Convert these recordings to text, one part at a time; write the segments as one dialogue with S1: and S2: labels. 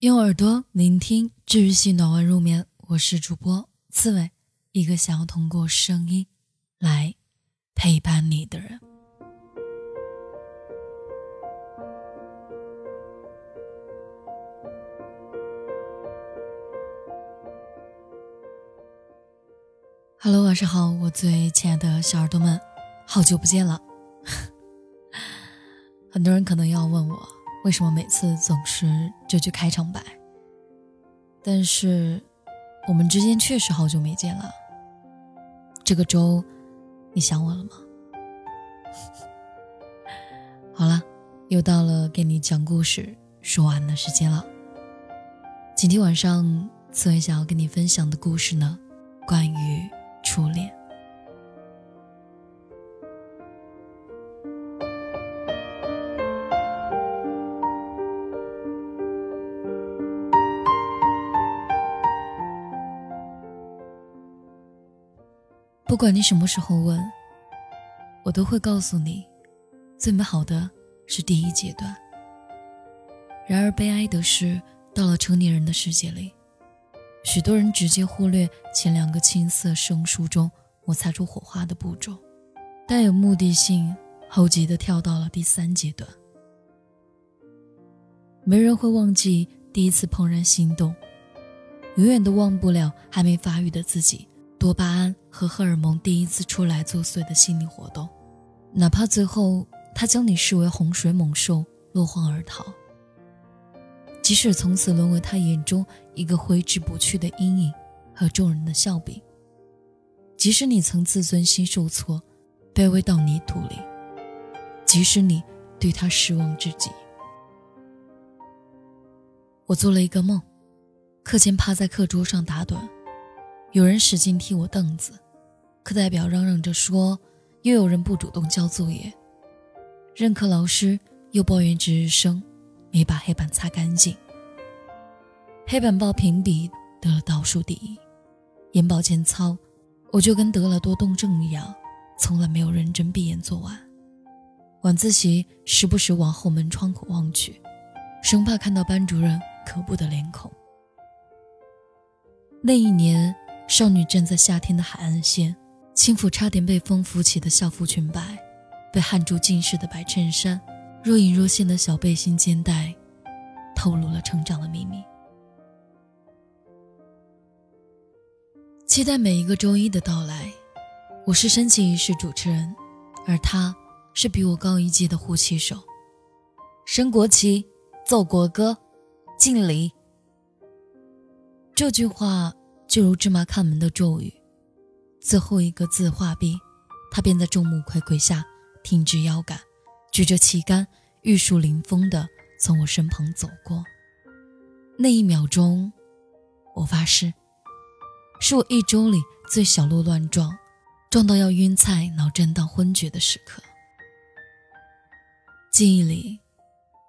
S1: 用耳朵聆听治愈系暖文入眠，我是主播刺猬，一个想要通过声音来陪伴你的人。Hello，晚上好，我最亲爱的小耳朵们，好久不见了。很多人可能要问我。为什么每次总是这句开场白？但是我们之间确实好久没见了。这个周，你想我了吗？好了，又到了给你讲故事、说完的时间了。今天晚上，刺猬想要跟你分享的故事呢，关于初恋。不管你什么时候问，我都会告诉你，最美好的是第一阶段。然而悲哀的是，到了成年人的世界里，许多人直接忽略前两个青涩生疏中摩擦出火花的步骤，带有目的性、猴急的跳到了第三阶段。没人会忘记第一次怦然心动，永远都忘不了还没发育的自己。多巴胺和荷尔蒙第一次出来作祟的心理活动，哪怕最后他将你视为洪水猛兽落荒而逃，即使从此沦为他眼中一个挥之不去的阴影和众人的笑柄，即使你曾自尊心受挫，卑微到泥土里，即使你对他失望至极，我做了一个梦，课间趴在课桌上打盹。有人使劲踢我凳子，课代表嚷嚷着说，又有人不主动交作业，任课老师又抱怨值日生没把黑板擦干净。黑板报评比得了倒数第一，眼保健操我就跟得了多动症一样，从来没有认真闭眼做完。晚自习时不时往后门窗口望去，生怕看到班主任可怖的脸孔。那一年。少女站在夏天的海岸线，轻抚差点被风拂起的校服裙摆，被汗珠浸湿的白衬衫，若隐若现的小背心肩带，透露了成长的秘密。期待每一个周一的到来。我是升旗仪式主持人，而他是比我高一届的护旗手。升国旗，奏国歌，敬礼。这句话。就如芝麻看门的咒语，最后一个字画毕，他便在众目睽睽下挺直腰杆，举着旗杆，玉树临风地从我身旁走过。那一秒钟，我发誓，是我一周里最小鹿乱撞，撞到要晕菜、脑震荡、昏厥的时刻。记忆里，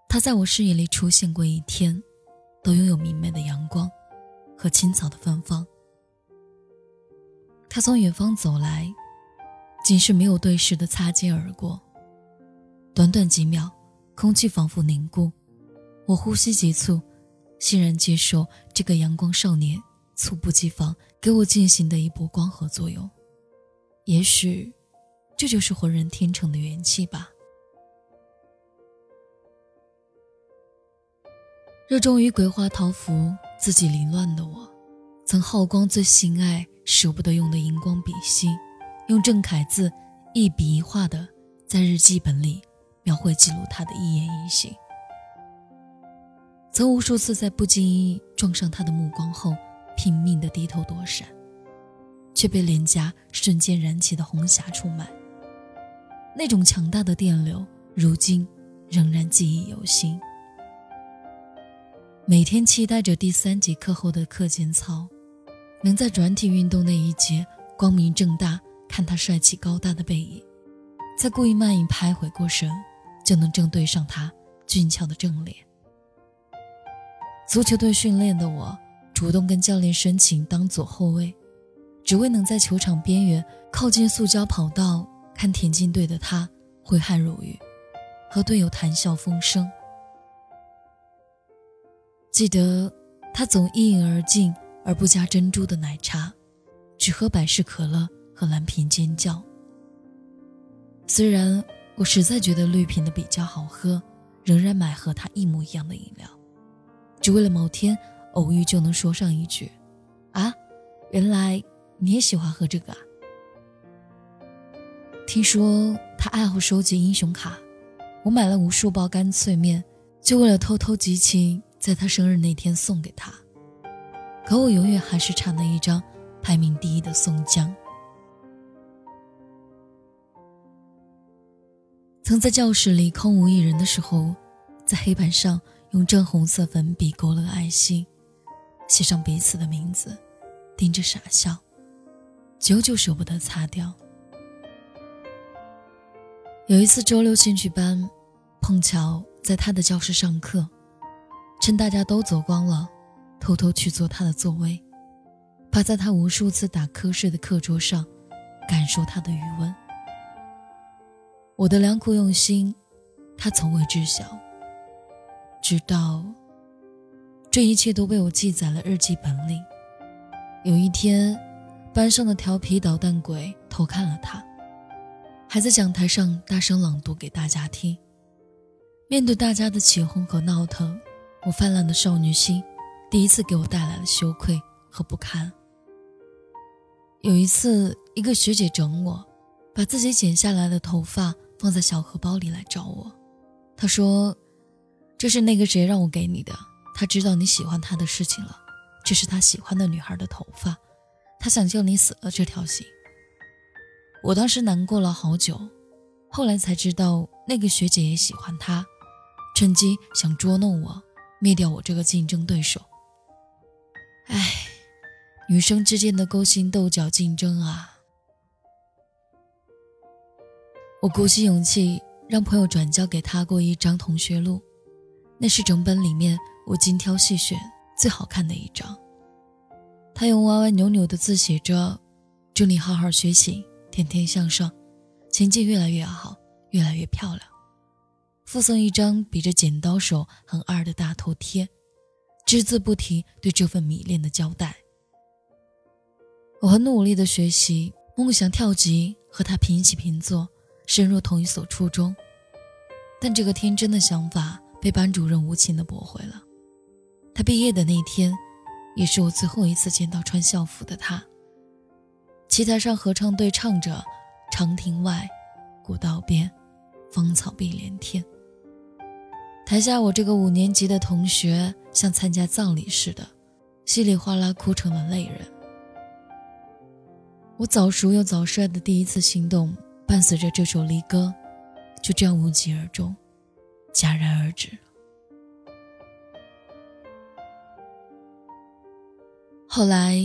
S1: 他在我视野里出现过一天，都拥有明媚的阳光。和青草的芬芳。他从远方走来，仅是没有对视的擦肩而过。短短几秒，空气仿佛凝固，我呼吸急促，欣然接受这个阳光少年猝不及防给我进行的一波光合作用。也许，这就是浑然天成的元气吧。热衷于鬼画桃符。自己凌乱的我，曾耗光最心爱、舍不得用的荧光笔芯，用正楷字一笔一画的在日记本里描绘记录他的一言一行。曾无数次在不经意撞上他的目光后，拼命的低头躲闪，却被脸颊瞬间燃起的红霞出卖。那种强大的电流，如今仍然记忆犹新。每天期待着第三节课后的课间操，能在转体运动那一节光明正大看他帅气高大的背影，再故意慢一拍回过神，就能正对上他俊俏的正脸。足球队训练的我，主动跟教练申请当左后卫，只为能在球场边缘靠近塑胶跑道看田径队的他挥汗如雨，和队友谈笑风生。记得他总一饮而尽，而不加珍珠的奶茶，只喝百事可乐和蓝瓶尖叫。虽然我实在觉得绿瓶的比较好喝，仍然买和他一模一样的饮料，只为了某天偶遇就能说上一句：“啊，原来你也喜欢喝这个啊。”听说他爱好收集英雄卡，我买了无数包干脆面，就为了偷偷集齐，在他生日那天送给他。可我永远还是差那一张排名第一的宋江。曾在教室里空无一人的时候，在黑板上用正红色粉笔勾了个爱心，写上彼此的名字，盯着傻笑，久久舍不得擦掉。有一次周六兴趣班，碰巧在他的教室上课，趁大家都走光了，偷偷去坐他的座位，趴在他无数次打瞌睡的课桌上，感受他的余温。我的良苦用心，他从未知晓。直到这一切都被我记载了日记本里。有一天，班上的调皮捣蛋鬼偷看了他，还在讲台上大声朗读给大家听。面对大家的起哄和闹腾，我泛滥的少女心第一次给我带来了羞愧和不堪。有一次，一个学姐整我，把自己剪下来的头发。放在小荷包里来找我，她说：“这是那个谁让我给你的，他知道你喜欢他的事情了。这是他喜欢的女孩的头发，他想叫你死了这条心。”我当时难过了好久，后来才知道那个学姐也喜欢他，趁机想捉弄我，灭掉我这个竞争对手。唉，女生之间的勾心斗角竞争啊！我鼓起勇气让朋友转交给他过一张同学录，那是整本里面我精挑细选最好看的一张。他用歪歪扭扭的字写着：“祝你好好学习，天天向上，成绩越来越好，越来越漂亮。”附送一张比着剪刀手很二的大头贴，只字不提对这份迷恋的交代。我很努力的学习，梦想跳级和他平起平坐。升入同一所初中，但这个天真的想法被班主任无情的驳回了。他毕业的那天，也是我最后一次见到穿校服的他。棋台上合唱队唱着“长亭外，古道边，芳草碧连天”。台下我这个五年级的同学像参加葬礼似的，稀里哗啦哭成了泪人。我早熟又早衰的第一次心动。伴随着这首离歌，就这样无疾而终，戛然而止。后来，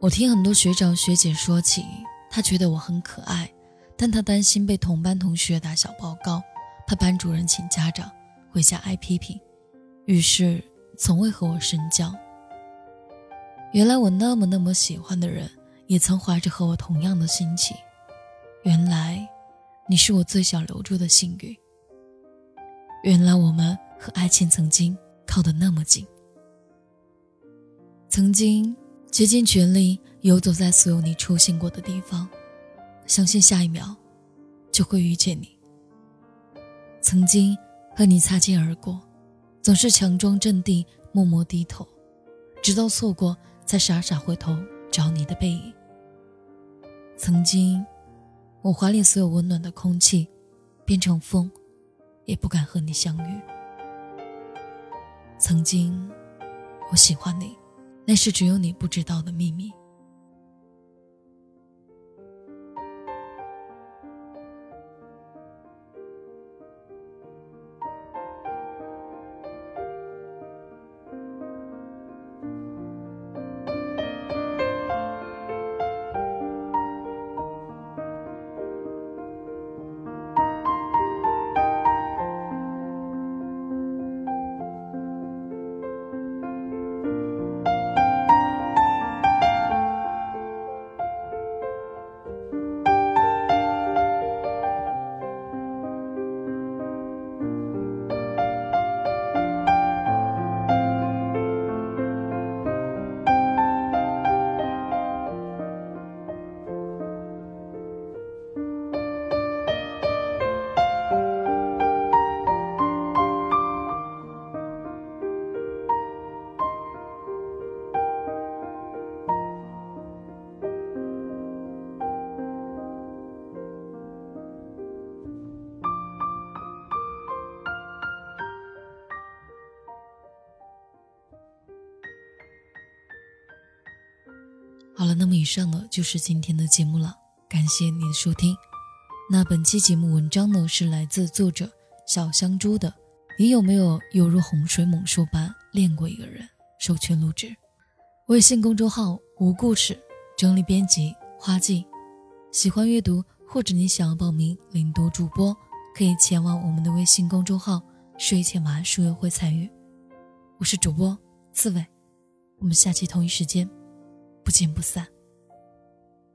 S1: 我听很多学长学姐说起，他觉得我很可爱，但他担心被同班同学打小报告，怕班主任请家长回家挨批评，于是从未和我深交。原来我那么那么喜欢的人，也曾怀着和我同样的心情。原来，你是我最想留住的幸运。原来我们和爱情曾经靠得那么近，曾经竭尽全力游走在所有你出现过的地方，相信下一秒就会遇见你。曾经和你擦肩而过，总是强装镇定，默默低头，直到错过才傻傻回头找你的背影。曾经。我怀里所有温暖的空气，变成风，也不敢和你相遇。曾经，我喜欢你，那是只有你不知道的秘密。那么以上呢就是今天的节目了，感谢你的收听。那本期节目文章呢是来自作者小香猪的。你有没有犹如洪水猛兽般恋过一个人？授权录制。微信公众号无故事整理编辑花季。喜欢阅读或者你想要报名领读主播，可以前往我们的微信公众号睡前晚安书友会参与。我是主播刺猬，我们下期同一时间不见不散。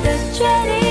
S2: 的决定。